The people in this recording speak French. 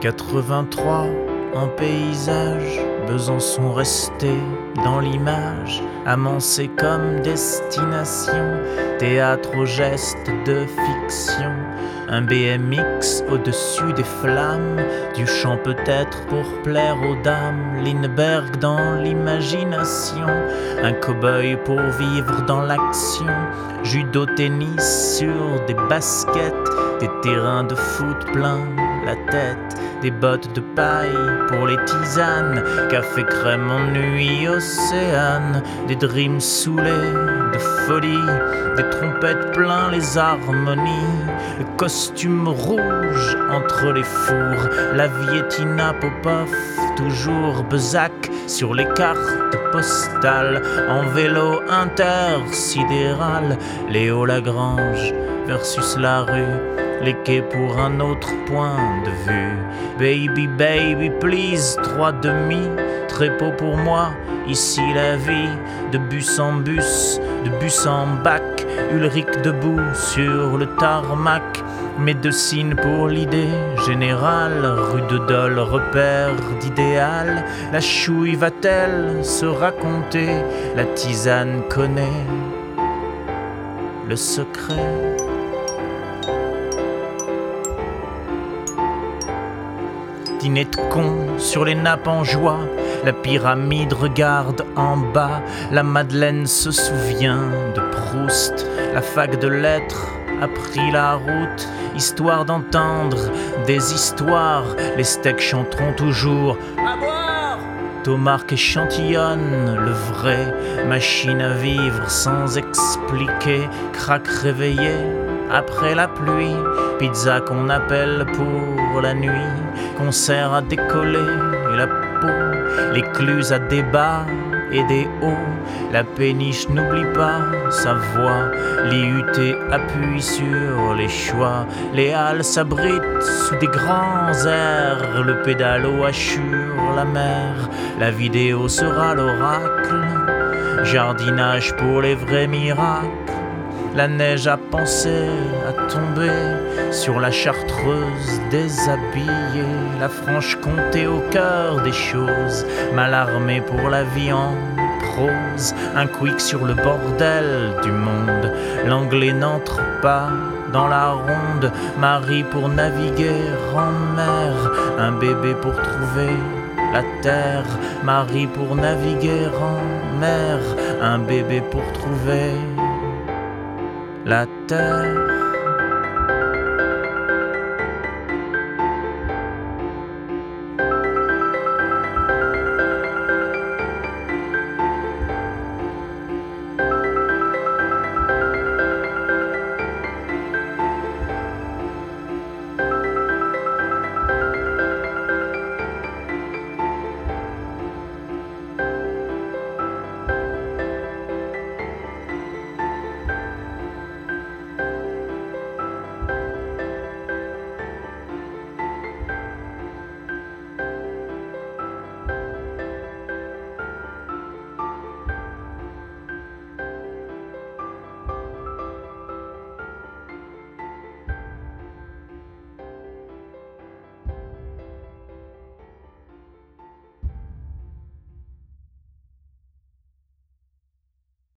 83 en paysage, Besançon resté dans l'image, amancé comme destination, théâtre au geste de fiction, un BMX au-dessus des flammes, du chant peut-être pour plaire aux dames, Lindbergh dans l'imagination, un cow-boy pour vivre dans l'action, judo tennis sur des baskets, des terrains de foot plein la tête, des bottes de paille pour les tisanes, café crème ennui océane, des dreams saoulés de folie, des trompettes plein les harmonies, le costume rouge entre les fours, la Vietina Popov, toujours Bezac sur les cartes postales, en vélo intersidéral, Léo Lagrange versus la rue les quais pour un autre point de vue. Baby, baby, please, trois demi, trépeau pour moi, ici la vie, de bus en bus, de bus en bac, Ulrich debout sur le tarmac. Médecine pour l'idée générale, rue de Dole, repère d'idéal. La chouille va-t-elle se raconter? La tisane connaît le secret. De con sur les nappes en joie. La pyramide regarde en bas. La Madeleine se souvient de Proust. La fac de lettres a pris la route, histoire d'entendre des histoires. Les steaks chanteront toujours à boire. Thomas échantillonne le vrai, machine à vivre sans expliquer, craque réveillé après la pluie, pizza qu'on appelle pour la nuit, concert à décoller et la peau, l'écluse à débat et des hauts, la péniche n'oublie pas sa voix, l'IUT appuie sur les choix, les halles s'abritent sous des grands airs, le pédalo assure la mer, la vidéo sera l'oracle, jardinage pour les vrais miracles la neige a pensé à tomber sur la chartreuse déshabillée, la Franche-Comté au cœur des choses, mal armée pour la vie en prose, un quick sur le bordel du monde. L'anglais n'entre pas dans la ronde, Marie pour naviguer en mer, un bébé pour trouver la terre, Marie pour naviguer en mer, un bébé pour trouver la terre.